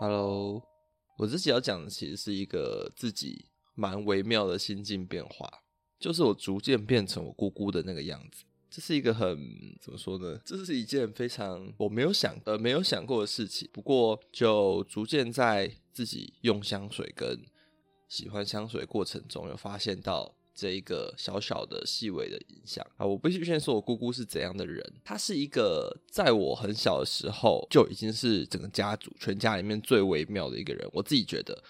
Hello，我自己要讲的其实是一个自己蛮微妙的心境变化，就是我逐渐变成我姑姑的那个样子。这是一个很怎么说呢？这是一件非常我没有想呃没有想过的事情。不过就逐渐在自己用香水跟喜欢香水过程中，有发现到。这一个小小的细微的影响啊，我必须先说，我姑姑是怎样的人。她是一个在我很小的时候就已经是整个家族全家里面最微妙的一个人。我自己觉得，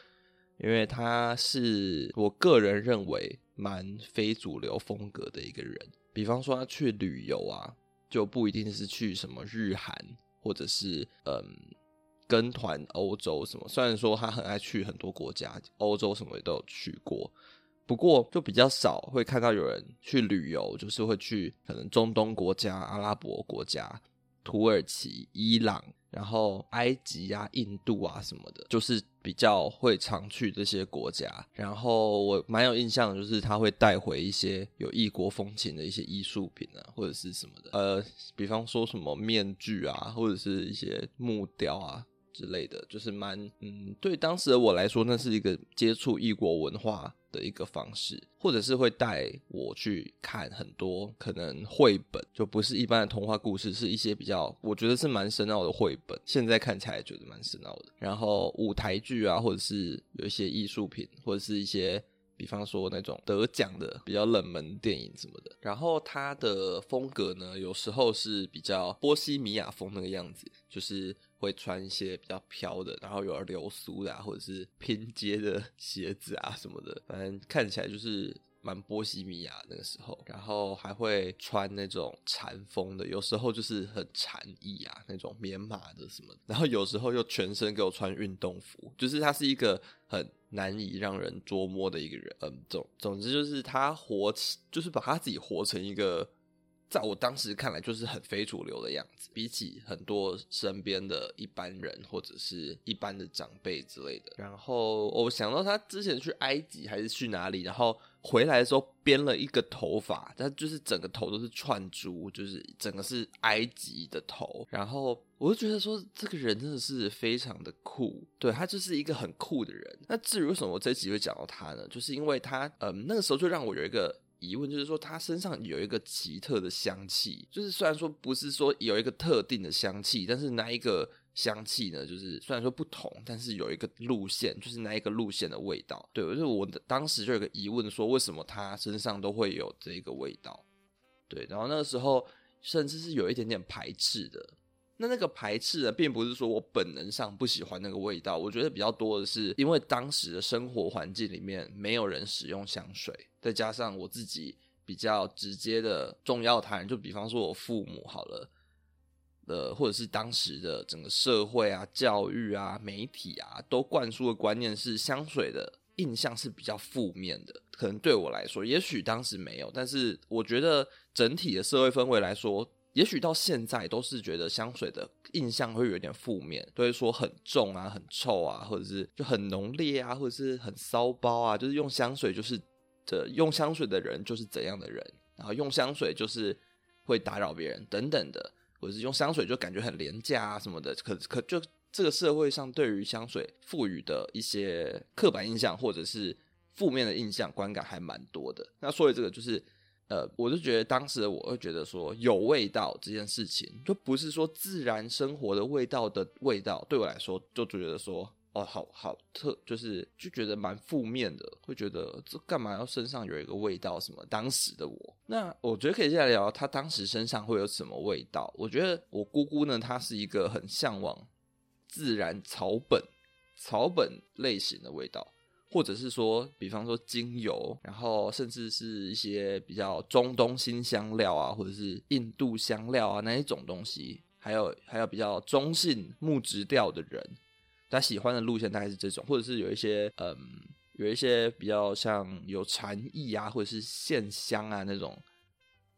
因为她是我个人认为蛮非主流风格的一个人。比方说，她去旅游啊，就不一定是去什么日韩，或者是嗯跟团欧洲什么。虽然说她很爱去很多国家，欧洲什么也都有去过。不过就比较少会看到有人去旅游，就是会去可能中东国家、阿拉伯国家、土耳其、伊朗，然后埃及啊、印度啊什么的，就是比较会常去这些国家。然后我蛮有印象的，就是他会带回一些有异国风情的一些艺术品啊，或者是什么的，呃，比方说什么面具啊，或者是一些木雕啊。之类的，就是蛮嗯，对当时的我来说，那是一个接触异国文化的一个方式，或者是会带我去看很多可能绘本，就不是一般的童话故事，是一些比较我觉得是蛮深奥的绘本，现在看起来觉得蛮深奥的。然后舞台剧啊，或者是有一些艺术品，或者是一些。比方说那种得奖的比较冷门电影什么的，然后他的风格呢，有时候是比较波西米亚风那个样子，就是会穿一些比较飘的，然后有流苏的啊，或者是拼接的鞋子啊什么的，反正看起来就是。蛮波西米亚那个时候，然后还会穿那种禅风的，有时候就是很禅意啊，那种棉麻的什么，然后有时候又全身给我穿运动服，就是他是一个很难以让人捉摸的一个人。嗯，总总之就是他活，就是把他自己活成一个。在我当时看来，就是很非主流的样子。比起很多身边的一般人或者是一般的长辈之类的。然后我想到他之前去埃及还是去哪里，然后回来的时候编了一个头发，他就是整个头都是串珠，就是整个是埃及的头。然后我就觉得说，这个人真的是非常的酷，对，他就是一个很酷的人。那至于为什么我这集会讲到他呢？就是因为他，嗯，那个时候就让我有一个。疑问就是说，他身上有一个奇特的香气，就是虽然说不是说有一个特定的香气，但是那一个香气呢，就是虽然说不同，但是有一个路线，就是那一个路线的味道。对，就是我当时就有个疑问，说为什么他身上都会有这个味道？对，然后那个时候甚至是有一点点排斥的。那那个排斥呢，并不是说我本能上不喜欢那个味道，我觉得比较多的是因为当时的生活环境里面没有人使用香水，再加上我自己比较直接的重要他人，就比方说我父母好了，呃，或者是当时的整个社会啊、教育啊、媒体啊，都灌输的观念是香水的印象是比较负面的。可能对我来说，也许当时没有，但是我觉得整体的社会氛围来说。也许到现在都是觉得香水的印象会有点负面，都会说很重啊、很臭啊，或者是就很浓烈啊，或者是很骚包啊。就是用香水就是的，用香水的人就是怎样的人，然后用香水就是会打扰别人等等的，或者是用香水就感觉很廉价啊什么的。可可就这个社会上对于香水赋予的一些刻板印象或者是负面的印象观感还蛮多的。那所以这个就是。呃，我就觉得当时的我会觉得说有味道这件事情，就不是说自然生活的味道的味道，对我来说就觉得说哦，好好特，就是就觉得蛮负面的，会觉得这干嘛要身上有一个味道什么？当时的我，那我觉得可以再来聊他当时身上会有什么味道。我觉得我姑姑呢，她是一个很向往自然草本草本类型的味道。或者是说，比方说精油，然后甚至是一些比较中东新香料啊，或者是印度香料啊那一种东西，还有还有比较中性木质调的人，他喜欢的路线大概是这种，或者是有一些嗯，有一些比较像有禅意啊，或者是线香啊那种，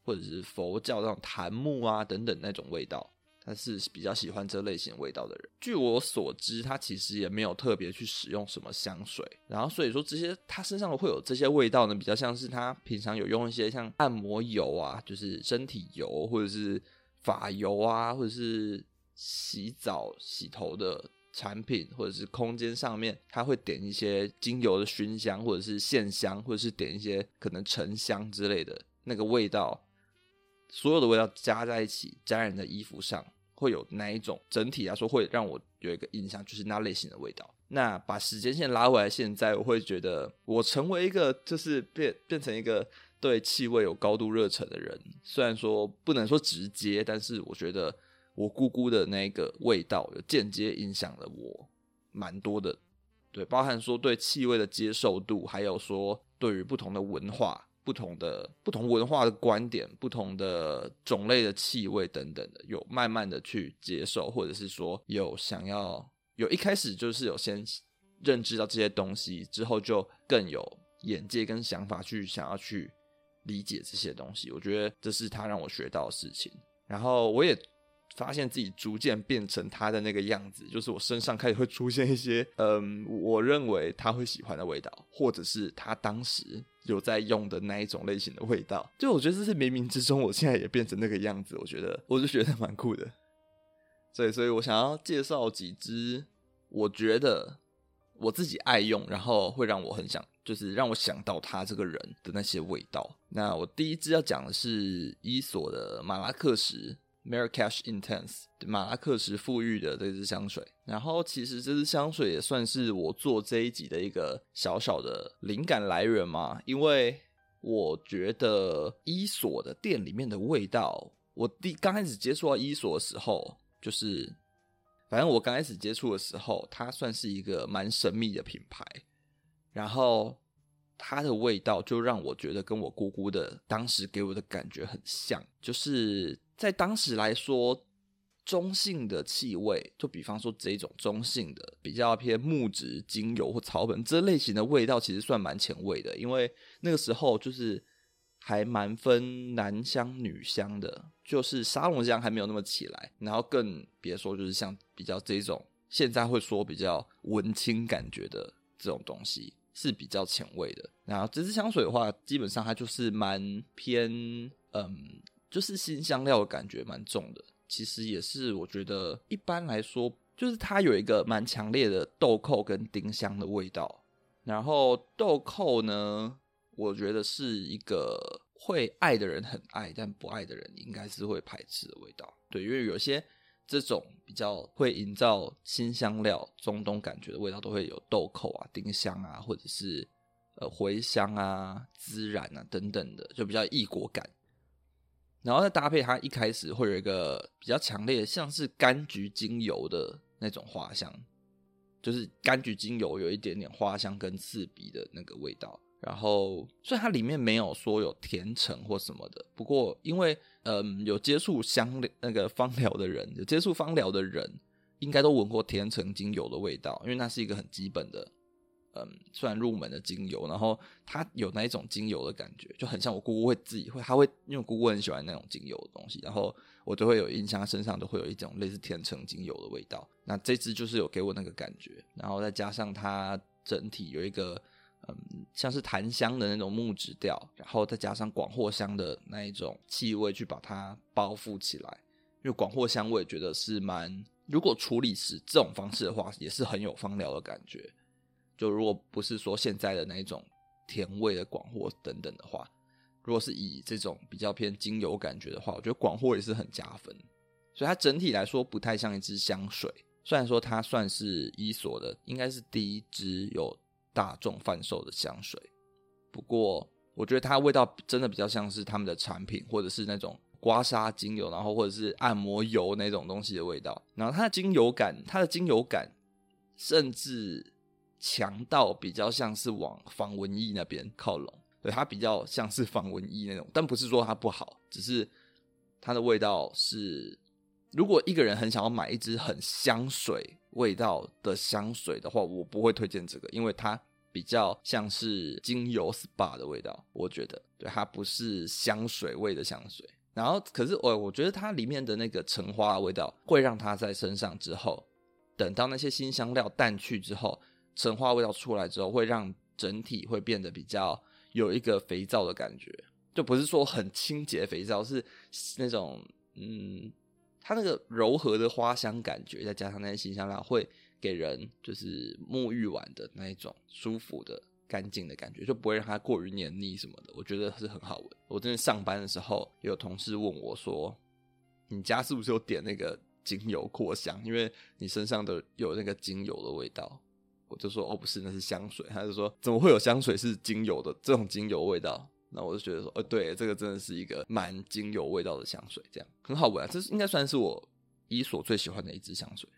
或者是佛教那种檀木啊等等那种味道。他是比较喜欢这类型味道的人。据我所知，他其实也没有特别去使用什么香水。然后，所以说这些他身上会有这些味道呢，比较像是他平常有用一些像按摩油啊，就是身体油，或者是发油啊，或者是洗澡洗头的产品或者是空间上面，他会点一些精油的熏香，或者是线香，或者是点一些可能沉香之类的那个味道，所有的味道加在一起，沾染在衣服上，会有哪一种？整体来说会让我有一个印象，就是那类型的味道。那把时间线拉回来，现在我会觉得我成为一个就是变变成一个对气味有高度热忱的人。虽然说不能说直接，但是我觉得。我姑姑的那个味道，有间接影响了我蛮多的，对，包含说对气味的接受度，还有说对于不同的文化、不同的不同文化的观点、不同的种类的气味等等的，有慢慢的去接受，或者是说有想要有一开始就是有先认知到这些东西之后，就更有眼界跟想法去想要去理解这些东西。我觉得这是他让我学到的事情，然后我也。发现自己逐渐变成他的那个样子，就是我身上开始会出现一些，嗯，我认为他会喜欢的味道，或者是他当时有在用的那一种类型的味道。就我觉得这是冥冥之中，我现在也变成那个样子。我觉得，我就觉得蛮酷的。所以，所以我想要介绍几支，我觉得我自己爱用，然后会让我很想，就是让我想到他这个人的那些味道。那我第一支要讲的是伊索的马拉克什。Marrakesh Intense 马拉克什馥郁的这支香水，然后其实这支香水也算是我做这一集的一个小小的灵感来源嘛，因为我觉得伊索的店里面的味道，我第刚开始接触到伊索的时候，就是反正我刚开始接触的时候，它算是一个蛮神秘的品牌，然后它的味道就让我觉得跟我姑姑的当时给我的感觉很像，就是。在当时来说，中性的气味，就比方说这种中性的、比较偏木质精油或草本这类型的味道，其实算蛮前卫的。因为那个时候就是还蛮分男香女香的，就是沙龙香还没有那么起来，然后更别说就是像比较这种现在会说比较文青感觉的这种东西是比较前卫的。然后这支香水的话，基本上它就是蛮偏嗯。就是新香料的感觉蛮重的，其实也是我觉得一般来说，就是它有一个蛮强烈的豆蔻跟丁香的味道。然后豆蔻呢，我觉得是一个会爱的人很爱，但不爱的人应该是会排斥的味道。对，因为有些这种比较会营造新香料、中东感觉的味道，都会有豆蔻啊、丁香啊，或者是呃茴香啊、孜然啊等等的，就比较异国感。然后再搭配它，一开始会有一个比较强烈的，像是柑橘精油的那种花香，就是柑橘精油有一点点花香跟刺鼻的那个味道。然后虽然它里面没有说有甜橙或什么的，不过因为嗯有接触香那个芳疗的人，有接触芳疗的人，应该都闻过甜橙精油的味道，因为那是一个很基本的。嗯，算入门的精油，然后它有那一种精油的感觉，就很像我姑姑会自己会，她会因为姑姑很喜欢那种精油的东西，然后我都会有印象，身上都会有一种类似甜橙精油的味道。那这支就是有给我那个感觉，然后再加上它整体有一个嗯像是檀香的那种木质调，然后再加上广藿香的那一种气味去把它包覆起来。因为广藿香我也觉得是蛮，如果处理是这种方式的话，也是很有芳疗的感觉。就如果不是说现在的那一种甜味的广藿等等的话，如果是以这种比较偏精油感觉的话，我觉得广藿也是很加分。所以它整体来说不太像一支香水，虽然说它算是伊索的，应该是第一支有大众贩售的香水。不过我觉得它味道真的比较像是他们的产品，或者是那种刮痧精油，然后或者是按摩油那种东西的味道。然后它的精油感，它的精油感甚至。强到比较像是往防蚊液那边靠拢，对，它比较像是防蚊液那种，但不是说它不好，只是它的味道是，如果一个人很想要买一支很香水味道的香水的话，我不会推荐这个，因为它比较像是精油 SPA 的味道，我觉得，对，它不是香水味的香水。然后，可是我我觉得它里面的那个橙花的味道会让它在身上之后，等到那些新香料淡去之后。橙花味道出来之后，会让整体会变得比较有一个肥皂的感觉，就不是说很清洁肥皂，是那种嗯，它那个柔和的花香感觉，再加上那些新香料，会给人就是沐浴完的那一种舒服的、干净的感觉，就不会让它过于黏腻什么的。我觉得是很好闻。我真的上班的时候，有同事问我说：“你家是不是有点那个精油扩香？因为你身上的有那个精油的味道。”就说：“哦，不是，那是香水。”他就说：“怎么会有香水是精油的这种精油味道？”那我就觉得说：“哦，对，这个真的是一个蛮精油味道的香水，这样很好闻啊。这是应该算是我伊索最喜欢的一支香水。”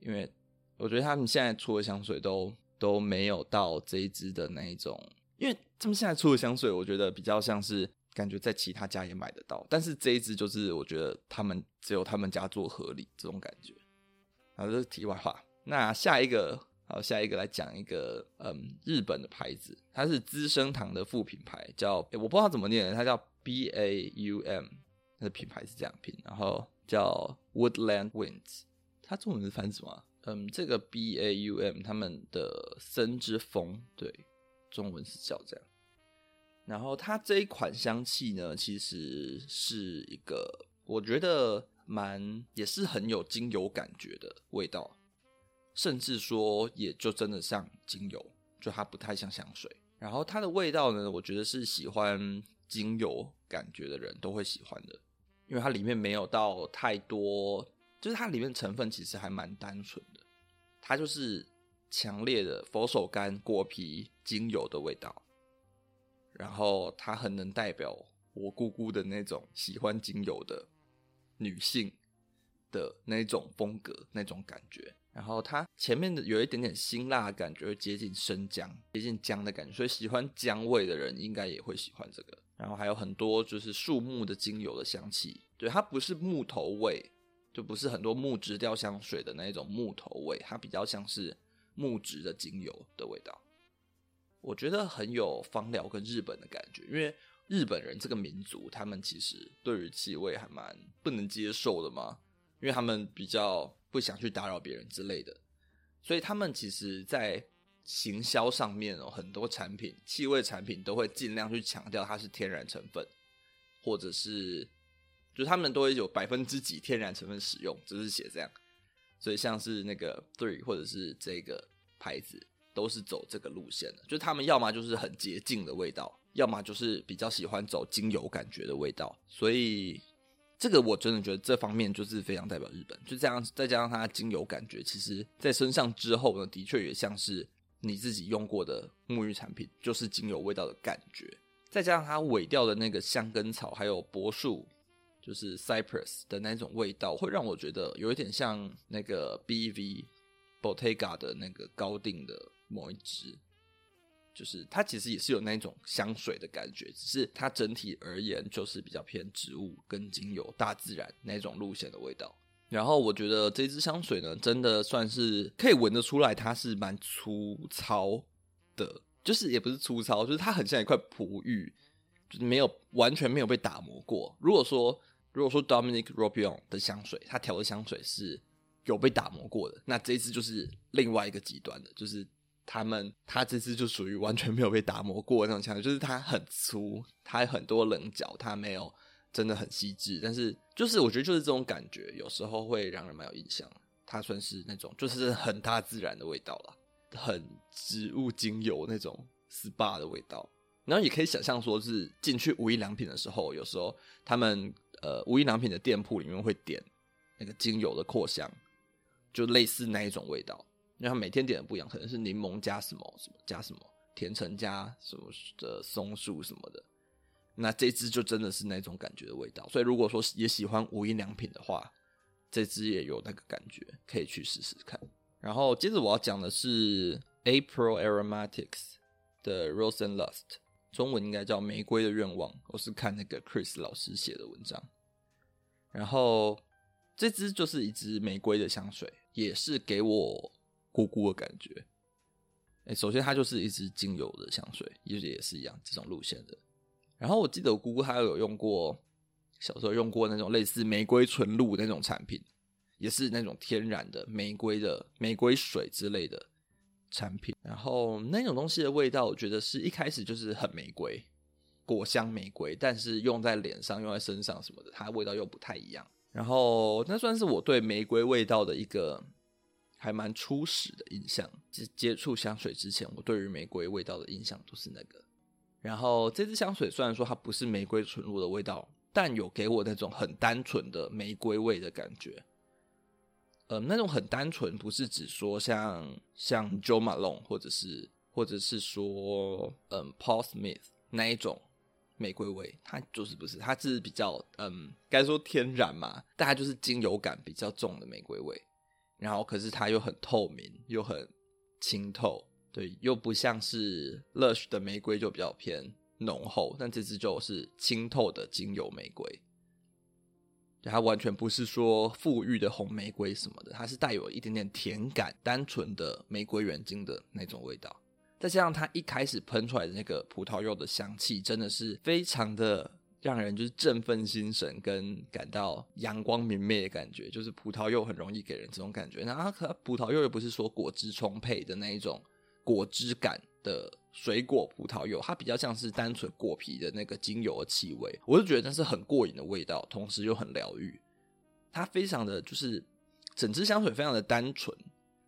因为我觉得他们现在出的香水都都没有到这一支的那一种，因为他们现在出的香水，我觉得比较像是感觉在其他家也买得到，但是这一支就是我觉得他们只有他们家做合理这种感觉。好，这是题外话。那下一个，好，下一个来讲一个，嗯，日本的牌子，它是资生堂的副品牌，叫，我不知道怎么念，它叫 B A U M，它的品牌是这样拼，然后叫 Woodland Winds。它中文是翻什么？嗯，这个 B A U M 他们的森之风，对，中文是叫这样。然后它这一款香气呢，其实是一个我觉得蛮也是很有精油感觉的味道，甚至说也就真的像精油，就它不太像香水。然后它的味道呢，我觉得是喜欢精油感觉的人都会喜欢的，因为它里面没有到太多。就是它里面成分其实还蛮单纯的，它就是强烈的佛手柑、果皮、精油的味道，然后它很能代表我姑姑的那种喜欢精油的女性的那种风格、那种感觉。然后它前面的有一点点辛辣感觉，接近生姜、接近姜的感觉，所以喜欢姜味的人应该也会喜欢这个。然后还有很多就是树木的精油的香气，对，它不是木头味。就不是很多木质调香水的那种木头味，它比较像是木质的精油的味道。我觉得很有芳疗跟日本的感觉，因为日本人这个民族，他们其实对于气味还蛮不能接受的嘛，因为他们比较不想去打扰别人之类的，所以他们其实在行销上面哦，很多产品气味产品都会尽量去强调它是天然成分，或者是。就他们都会有百分之几天然成分使用，只是写这样，所以像是那个 Three 或者是这个牌子，都是走这个路线的。就他们要么就是很洁净的味道，要么就是比较喜欢走精油感觉的味道。所以这个我真的觉得这方面就是非常代表日本。就这样，再加上它精油感觉，其实在身上之后呢，的确也像是你自己用过的沐浴产品，就是精油味道的感觉。再加上它尾调的那个香根草，还有柏树。就是 Cypress 的那种味道，会让我觉得有一点像那个 BV Bottega 的那个高定的某一支，就是它其实也是有那种香水的感觉，只是它整体而言就是比较偏植物跟精油、大自然那种路线的味道。然后我觉得这支香水呢，真的算是可以闻得出来，它是蛮粗糙的，就是也不是粗糙，就是它很像一块璞玉，就是没有完全没有被打磨过。如果说如果说 Dominic Robion 的香水，他调的香水是有被打磨过的，那这一支就是另外一个极端的，就是他们他这支就属于完全没有被打磨过的那种枪，就是它很粗，它很多棱角，它没有真的很细致，但是就是我觉得就是这种感觉，有时候会让人蛮有印象。它算是那种就是很大自然的味道啦，很植物精油那种 SPA 的味道，然后也可以想象说是进去无印良品的时候，有时候他们。呃，无印良品的店铺里面会点那个精油的扩香，就类似那一种味道。因为他每天点的不一样，可能是柠檬加什么什么加什么，甜橙加什么的松树什么的。那这支就真的是那种感觉的味道。所以如果说也喜欢无印良品的话，这支也有那个感觉，可以去试试看。然后接着我要讲的是 April Aromatics 的 Rose and Lust。中文应该叫《玫瑰的愿望》，我是看那个 Chris 老师写的文章。然后这支就是一支玫瑰的香水，也是给我姑姑的感觉。哎，首先它就是一支精油的香水，也也是一样这种路线的。然后我记得我姑姑她有用过，小时候用过那种类似玫瑰纯露那种产品，也是那种天然的玫瑰的玫瑰水之类的。产品，然后那种东西的味道，我觉得是一开始就是很玫瑰，果香玫瑰，但是用在脸上、用在身上什么的，它味道又不太一样。然后那算是我对玫瑰味道的一个还蛮初始的印象。接接触香水之前，我对于玫瑰味道的印象都是那个。然后这支香水虽然说它不是玫瑰纯露的味道，但有给我那种很单纯的玫瑰味的感觉。嗯，那种很单纯，不是指说像像 Jo Malone 或者是或者是说嗯 Paul Smith 那一种玫瑰味，它就是不是，它是比较嗯，该说天然嘛，但它就是精油感比较重的玫瑰味。然后可是它又很透明，又很清透。对，又不像是 Lush 的玫瑰就比较偏浓厚，但这支就是清透的精油玫瑰。它完全不是说馥郁的红玫瑰什么的，它是带有一点点甜感、单纯的玫瑰原精的那种味道。再加上它一开始喷出来的那个葡萄柚的香气，真的是非常的让人就是振奋心神，跟感到阳光明媚的感觉。就是葡萄柚很容易给人这种感觉，然后它葡萄柚又不是说果汁充沛的那一种。果汁感的水果葡萄柚，它比较像是单纯果皮的那个精油的气味，我就觉得那是很过瘾的味道，同时又很疗愈。它非常的就是整支香水非常的单纯，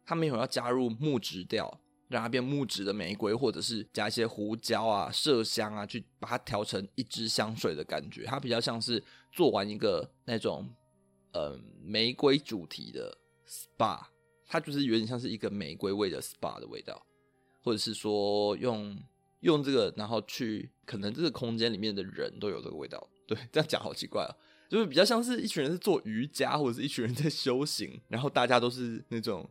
它没有要加入木质调，让它变木质的玫瑰，或者是加一些胡椒啊、麝香啊，去把它调成一支香水的感觉。它比较像是做完一个那种呃玫瑰主题的 SPA，它就是有点像是一个玫瑰味的 SPA 的味道。或者是说用用这个，然后去可能这个空间里面的人都有这个味道，对，这样讲好奇怪哦，就是比较像是一群人是做瑜伽，或者是一群人在修行，然后大家都是那种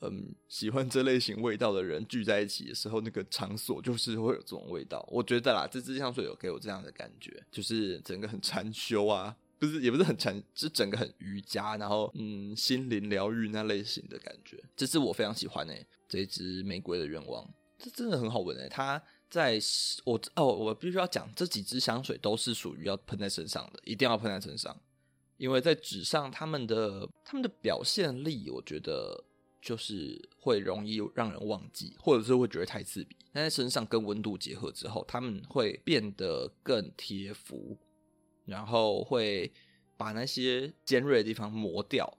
嗯喜欢这类型味道的人聚在一起的时候，那个场所就是会有这种味道。我觉得啦，这支香水有给我这样的感觉，就是整个很禅修啊，不是也不是很禅，是整个很瑜伽，然后嗯心灵疗愈那类型的感觉，这是我非常喜欢诶。这一支玫瑰的愿望，这真的很好闻诶。它在我哦，我必须要讲，这几支香水都是属于要喷在身上的，一定要喷在身上，因为在纸上，他们的他们的表现力，我觉得就是会容易让人忘记，或者是会觉得太刺鼻。但在身上跟温度结合之后，他们会变得更贴服，然后会把那些尖锐的地方磨掉。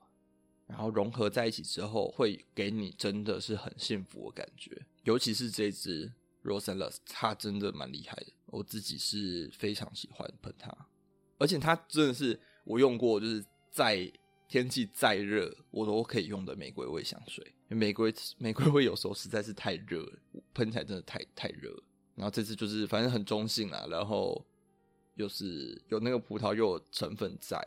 然后融合在一起之后，会给你真的是很幸福的感觉。尤其是这支 Rose and Lush，它真的蛮厉害的。我自己是非常喜欢喷它，而且它真的是我用过，就是在天气再热，我都可以用的玫瑰味香水。玫瑰 玫瑰味有时候实在是太热，喷起来真的太太热。然后这次就是反正很中性啊，然后又是有那个葡萄柚成分在。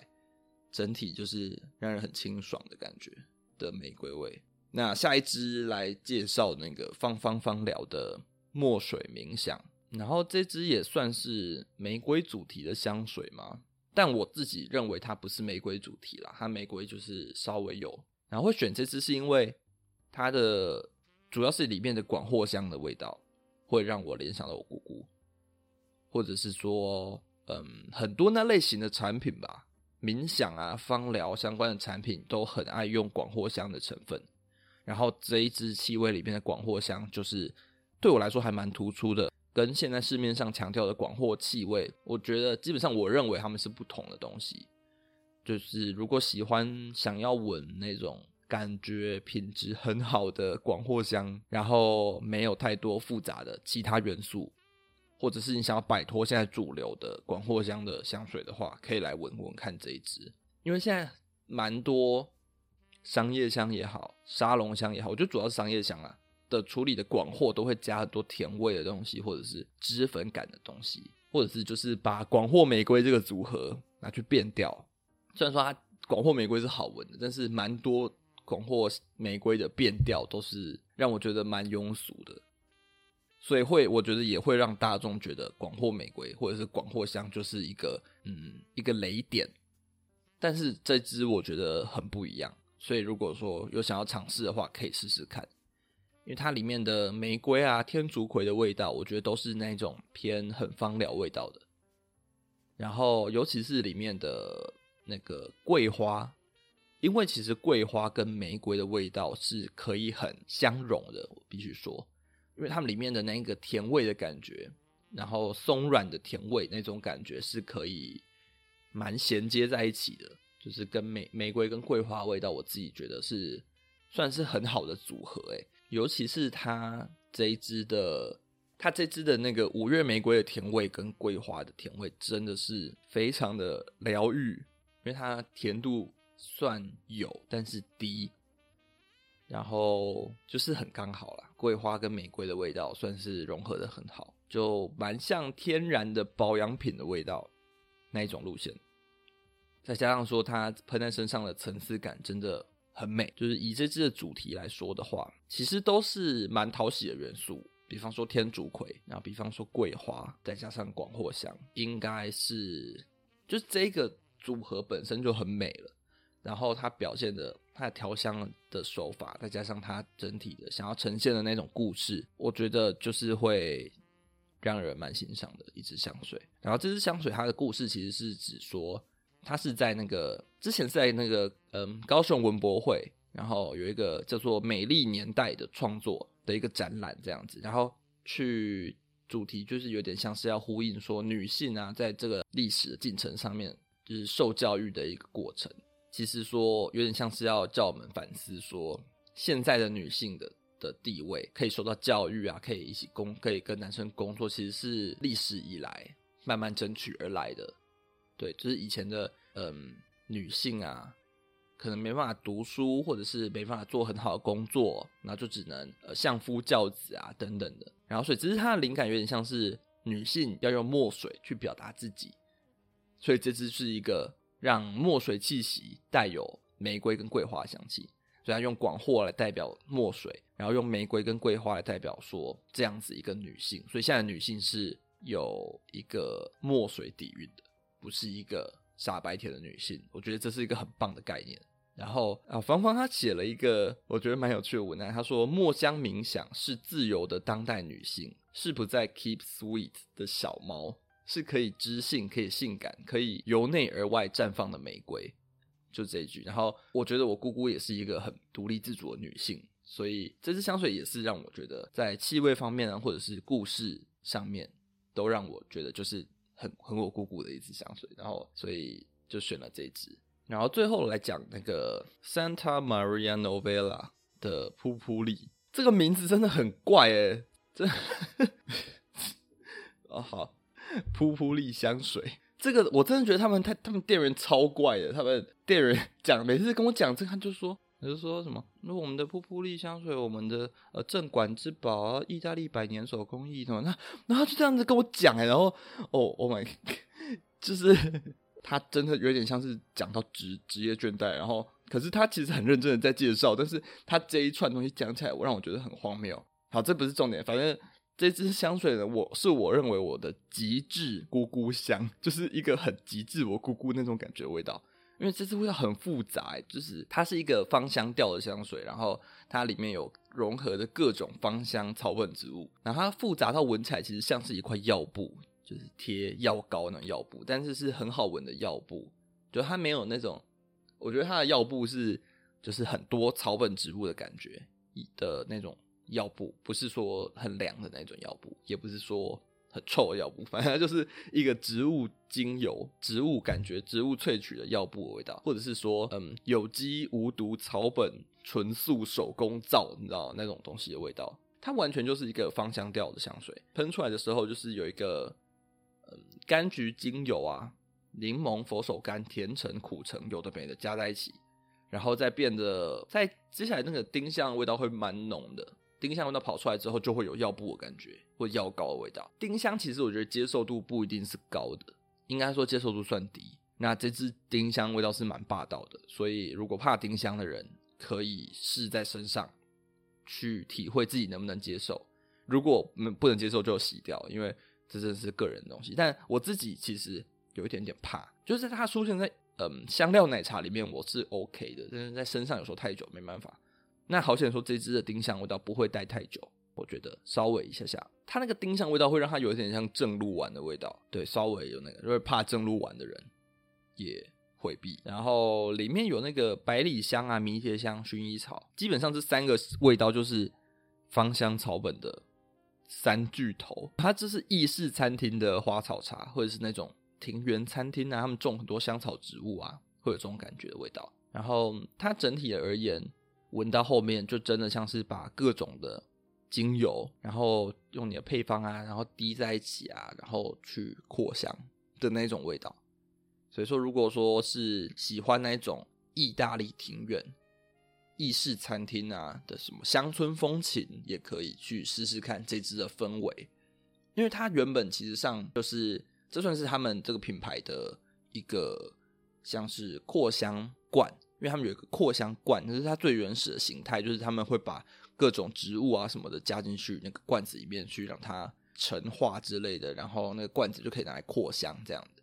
整体就是让人很清爽的感觉的玫瑰味。那下一支来介绍那个芳芳芳疗的墨水冥想，然后这支也算是玫瑰主题的香水吗，但我自己认为它不是玫瑰主题啦，它玫瑰就是稍微有。然后会选这支是因为它的主要是里面的广藿香的味道会让我联想到我姑姑，或者是说嗯很多那类型的产品吧。冥想啊，芳疗相关的产品都很爱用广藿香的成分，然后这一支气味里面的广藿香，就是对我来说还蛮突出的，跟现在市面上强调的广藿气味，我觉得基本上我认为他们是不同的东西。就是如果喜欢想要闻那种感觉品质很好的广藿香，然后没有太多复杂的其他元素。或者是你想要摆脱现在主流的广藿香的香水的话，可以来闻闻看这一支，因为现在蛮多商业香也好，沙龙香也好，我觉得主要是商业香啊的处理的广藿都会加很多甜味的东西，或者是脂粉感的东西，或者是就是把广藿玫瑰这个组合拿去变调。虽然说它广藿玫瑰是好闻的，但是蛮多广藿玫瑰的变调都是让我觉得蛮庸俗的。所以会，我觉得也会让大众觉得广藿玫瑰或者是广藿香就是一个嗯一个雷点，但是这支我觉得很不一样。所以如果说有想要尝试的话，可以试试看，因为它里面的玫瑰啊、天竺葵的味道，我觉得都是那种偏很芳疗味道的。然后尤其是里面的那个桂花，因为其实桂花跟玫瑰的味道是可以很相融的，我必须说。因为它们里面的那个甜味的感觉，然后松软的甜味那种感觉是可以蛮衔接在一起的，就是跟玫玫瑰跟桂花味道，我自己觉得是算是很好的组合诶，尤其是它这一支的，它这支的那个五月玫瑰的甜味跟桂花的甜味真的是非常的疗愈，因为它甜度算有，但是低，然后就是很刚好啦，桂花跟玫瑰的味道算是融合的很好，就蛮像天然的保养品的味道那一种路线，再加上说它喷在身上的层次感真的。很美，就是以这支的主题来说的话，其实都是蛮讨喜的元素。比方说天竺葵，然后比方说桂花，再加上广藿香，应该是就是这个组合本身就很美了。然后它表现的它的调香的手法，再加上它整体的想要呈现的那种故事，我觉得就是会让人蛮欣赏的一支香水。然后这支香水它的故事其实是指说。他是在那个之前是在那个嗯高雄文博会，然后有一个叫做《美丽年代》的创作的一个展览这样子，然后去主题就是有点像是要呼应说女性啊，在这个历史的进程上面，就是受教育的一个过程。其实说有点像是要叫我们反思说，现在的女性的的地位可以受到教育啊，可以一起工，可以跟男生工作，其实是历史以来慢慢争取而来的。对，就是以前的嗯女性啊，可能没办法读书，或者是没办法做很好的工作，然后就只能呃相夫教子啊等等的。然后所以只是它的灵感有点像是女性要用墨水去表达自己，所以这支是一个让墨水气息带有玫瑰跟桂花香气，所以它用广藿来代表墨水，然后用玫瑰跟桂花来代表说这样子一个女性。所以现在女性是有一个墨水底蕴的。不是一个傻白甜的女性，我觉得这是一个很棒的概念。然后啊，芳芳她写了一个我觉得蛮有趣的文案，她说：“墨香冥想是自由的当代女性，是不再 keep sweet 的小猫，是可以知性、可以性感、可以由内而外绽放的玫瑰。”就这一句。然后我觉得我姑姑也是一个很独立自主的女性，所以这支香水也是让我觉得在气味方面啊，或者是故事上面，都让我觉得就是。很很我姑姑的一支香水，然后所以就选了这支，然后最后来讲那个 Santa Maria Novella 的噗噗丽，这个名字真的很怪诶，这 哦好，噗噗丽香水，这个我真的觉得他们太他们店员超怪的，他们店员讲每次跟我讲这个，他就说。就是说什么？那我们的噗噗丽香水，我们的呃镇馆之宝啊，意大利百年手工艺什么？那然后就这样子跟我讲哎，然后哦，Oh my，就是他真的有点像是讲到职职业倦怠，然后可是他其实很认真的在介绍，但是他这一串东西讲起来，我让我觉得很荒谬。好，这不是重点，反正这支香水呢，我是我认为我的极致姑姑香，就是一个很极致我姑姑那种感觉的味道。因为这支味道很复杂，就是它是一个芳香调的香水，然后它里面有融合的各种芳香草本植物，然后它复杂到闻起来其实像是一块药布，就是贴药膏那种药布，但是是很好闻的药布，就它没有那种，我觉得它的药布是就是很多草本植物的感觉的那种药布，不是说很凉的那种药布，也不是说。很臭的药布，反正它就是一个植物精油、植物感觉、植物萃取的药布的味道，或者是说，嗯，有机无毒草本纯素手工皂，你知道那种东西的味道，它完全就是一个芳香调的香水，喷出来的时候就是有一个，嗯，柑橘精油啊、柠檬、佛手柑、甜橙、苦橙，有的没的加在一起，然后再变得，在接下来那个丁香味道会蛮浓的。丁香味道跑出来之后，就会有药布的感觉，或药膏的味道。丁香其实我觉得接受度不一定是高的，应该说接受度算低。那这支丁香味道是蛮霸道的，所以如果怕丁香的人，可以试在身上，去体会自己能不能接受。如果不能接受，就洗掉，因为这真的是个人东西。但我自己其实有一点点怕，就是它出现在嗯香料奶茶里面，我是 OK 的，但是在身上有时候太久没办法。那好险说这支的丁香味道不会待太久，我觉得稍微一下下，它那个丁香味道会让它有一点像正露丸的味道，对，稍微有那个，因为怕正露丸的人也回避。然后里面有那个百里香啊、迷迭香、薰衣草，基本上这三个味道就是芳香草本的三巨头。它这是意式餐厅的花草茶，或者是那种庭园餐厅啊，他们种很多香草植物啊，会有这种感觉的味道。然后它整体而言。闻到后面就真的像是把各种的精油，然后用你的配方啊，然后滴在一起啊，然后去扩香的那种味道。所以说，如果说是喜欢那种意大利庭院、意式餐厅啊的什么乡村风情，也可以去试试看这支的氛围，因为它原本其实上就是这算是他们这个品牌的一个像是扩香罐，因为他们有一个扩香罐，这是它最原始的形态，就是他们会把各种植物啊什么的加进去那个罐子里面去让它陈化之类的，然后那个罐子就可以拿来扩香这样的。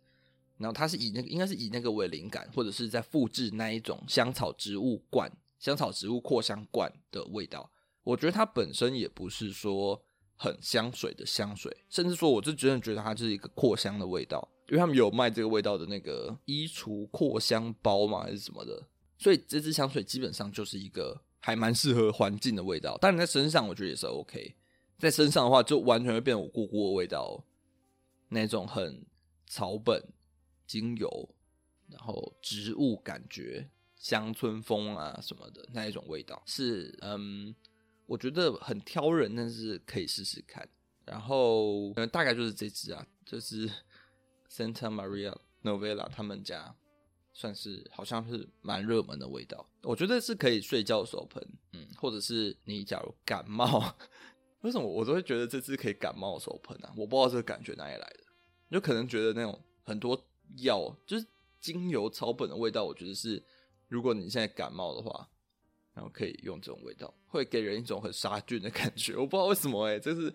然后它是以那个，应该是以那个为灵感，或者是在复制那一种香草植物罐、香草植物扩香罐的味道。我觉得它本身也不是说很香水的香水，甚至说我就真的觉得它就是一个扩香的味道，因为他们有卖这个味道的那个衣橱扩香包嘛，还是什么的。所以这支香水基本上就是一个还蛮适合环境的味道。当然在身上我觉得也是 OK，在身上的话就完全会变成我姑姑的味道，那种很草本。精油，然后植物感觉乡村风啊什么的那一种味道是嗯，我觉得很挑人，但是可以试试看。然后嗯，大概就是这支啊，就是 Santa Maria Novella 他们家算是好像是蛮热门的味道。我觉得是可以睡觉的时候喷，嗯，或者是你假如感冒，为什么我都会觉得这支可以感冒的时候喷啊？我不知道这个感觉哪里来的，就可能觉得那种很多。药就是精油草本的味道，我觉得是，如果你现在感冒的话，然后可以用这种味道，会给人一种很杀菌的感觉。我不知道为什么哎、欸，就是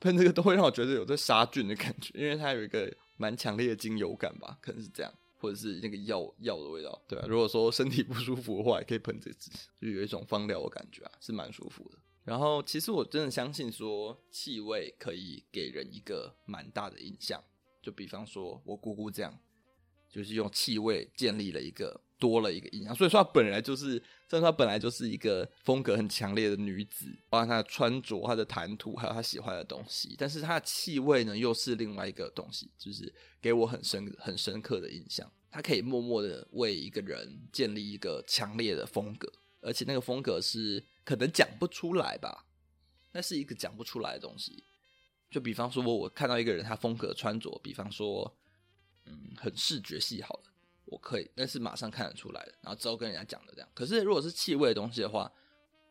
喷这个都会让我觉得有这杀菌的感觉，因为它有一个蛮强烈的精油感吧，可能是这样，或者是那个药药的味道，对啊。如果说身体不舒服的话，也可以喷这支，就有一种芳疗的感觉啊，是蛮舒服的。然后其实我真的相信说，气味可以给人一个蛮大的印象。就比方说，我姑姑这样，就是用气味建立了一个多了一个印象。所以说，她本来就是，虽然说她本来就是一个风格很强烈的女子，包括她的穿着、她的谈吐，还有她喜欢的东西。但是她的气味呢，又是另外一个东西，就是给我很深很深刻的印象。她可以默默的为一个人建立一个强烈的风格，而且那个风格是可能讲不出来吧，那是一个讲不出来的东西。就比方说，我看到一个人，他风格穿着，比方说，嗯，很视觉系好了，我可以，那是马上看得出来的，然后之后跟人家讲的这样。可是如果是气味的东西的话，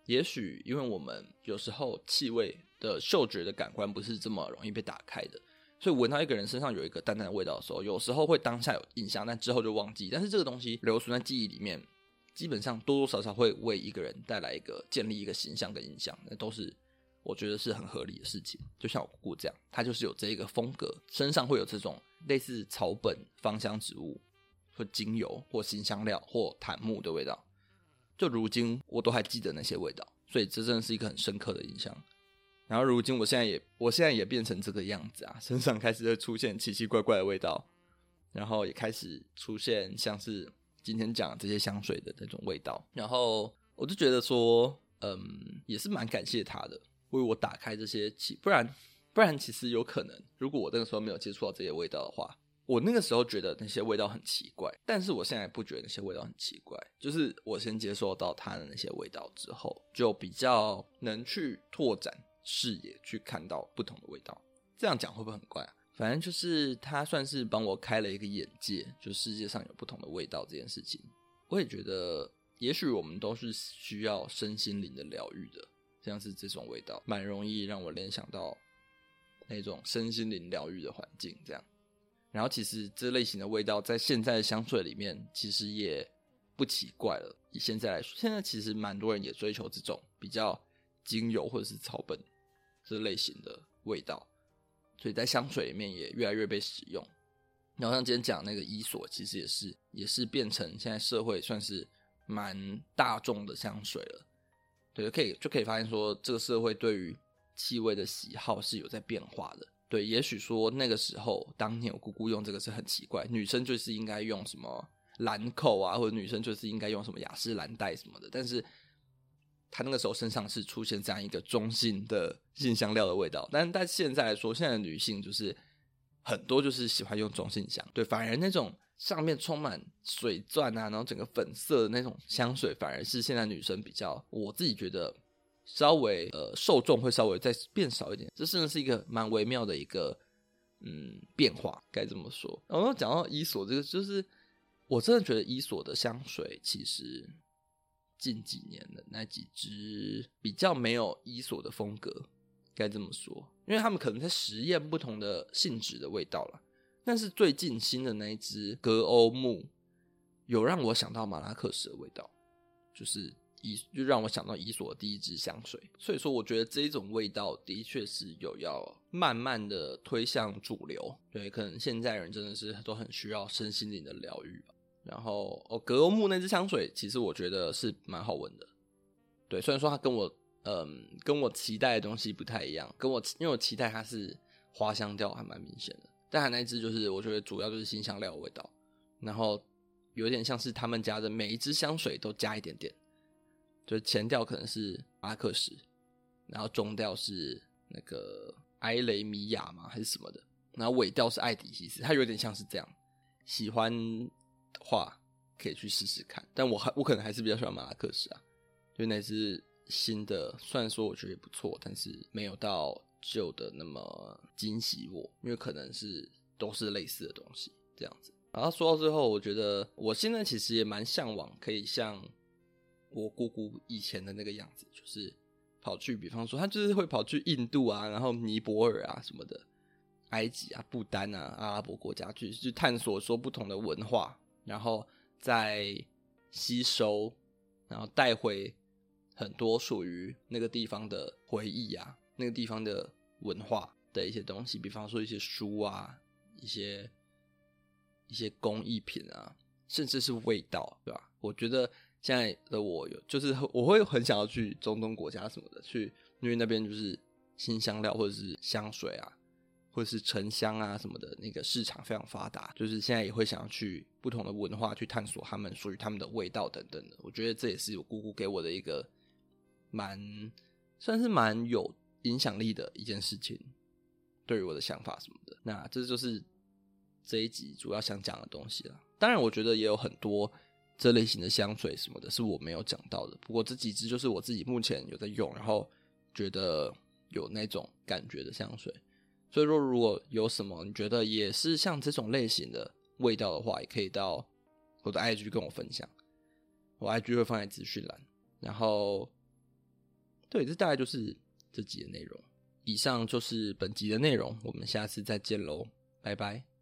也许因为我们有时候气味的嗅觉的感官不是这么容易被打开的，所以闻到一个人身上有一个淡淡的味道的时候，有时候会当下有印象，但之后就忘记。但是这个东西留存在记忆里面，基本上多多少少会为一个人带来一个建立一个形象跟印象，那都是。我觉得是很合理的事情，就像我姑姑这样，她就是有这一个风格，身上会有这种类似草本芳香植物，或精油，或新香料，或檀木的味道。就如今我都还记得那些味道，所以这真的是一个很深刻的印象。然后如今我现在也，我现在也变成这个样子啊，身上开始会出现奇奇怪怪的味道，然后也开始出现像是今天讲这些香水的那种味道。然后我就觉得说，嗯，也是蛮感谢他的。为我打开这些气，不然不然其实有可能，如果我那个时候没有接触到这些味道的话，我那个时候觉得那些味道很奇怪，但是我现在不觉得那些味道很奇怪，就是我先接受到它的那些味道之后，就比较能去拓展视野，去看到不同的味道。这样讲会不会很怪啊？反正就是它算是帮我开了一个眼界，就世界上有不同的味道这件事情，我也觉得，也许我们都是需要身心灵的疗愈的。像是这种味道，蛮容易让我联想到那种身心灵疗愈的环境。这样，然后其实这类型的味道在现在的香水里面其实也不奇怪了。以现在来说，现在其实蛮多人也追求这种比较精油或者是草本这类型的味道，所以在香水里面也越来越被使用。然后像今天讲那个伊索，其实也是也是变成现在社会算是蛮大众的香水了。对，可以就可以发现说，这个社会对于气味的喜好是有在变化的。对，也许说那个时候，当年我姑姑用这个是很奇怪，女生就是应该用什么兰蔻啊，或者女生就是应该用什么雅诗兰黛什么的。但是，她那个时候身上是出现这样一个中性的性香料的味道。但是但现在来说，现在的女性就是很多就是喜欢用中性香，对，反而那种上面充满水钻啊，然后整个粉色的那种香水，反而是现在女生比较，我自己觉得稍微呃受众会稍微再变少一点。这真的是一个蛮微妙的一个嗯变化，该这么说。然后讲到伊索这个，就是我真的觉得伊索的香水其实近几年的那几支比较没有伊索的风格，该这么说，因为他们可能在实验不同的性质的味道了。但是最近新的那一支格欧木，有让我想到马拉克什的味道，就是伊就让我想到伊索的第一支香水。所以说，我觉得这一种味道的确是有要慢慢的推向主流。对，可能现在人真的是都很需要身心灵的疗愈吧。然后哦，格欧木那支香水，其实我觉得是蛮好闻的。对，虽然说它跟我嗯跟我期待的东西不太一样，跟我因为我期待它是花香调，还蛮明显的。但它那支就是，我觉得主要就是新香料的味道，然后有点像是他们家的每一支香水都加一点点，就前调可能是阿克什，然后中调是那个埃雷米亚嘛还是什么的，然后尾调是艾迪西斯，它有点像是这样。喜欢的话可以去试试看，但我还我可能还是比较喜欢马拉克什啊，就那支新的，虽然说我觉得也不错，但是没有到。旧的那么惊喜我，因为可能是都是类似的东西这样子。然后说到最后，我觉得我现在其实也蛮向往可以像我姑姑以前的那个样子，就是跑去，比方说她就是会跑去印度啊，然后尼泊尔啊什么的，埃及啊、不丹啊、阿拉伯国家去去探索说不同的文化，然后再吸收，然后带回很多属于那个地方的回忆啊。那个地方的文化的一些东西，比方说一些书啊，一些一些工艺品啊，甚至是味道，对吧？我觉得现在的我有，就是我会很想要去中东国家什么的去，因为那边就是新香料或者是香水啊，或者是沉香啊什么的，那个市场非常发达。就是现在也会想要去不同的文化去探索他们属于他们的味道等等的。我觉得这也是我姑姑给我的一个蛮算是蛮有。影响力的一件事情，对于我的想法什么的，那这就是这一集主要想讲的东西了。当然，我觉得也有很多这类型的香水什么的，是我没有讲到的。不过这几支就是我自己目前有在用，然后觉得有那种感觉的香水。所以说，如果有什么你觉得也是像这种类型的味道的话，也可以到我的 IG 跟我分享。我 IG 会放在资讯栏。然后，对，这大概就是。这集的内容，以上就是本集的内容，我们下次再见喽，拜拜。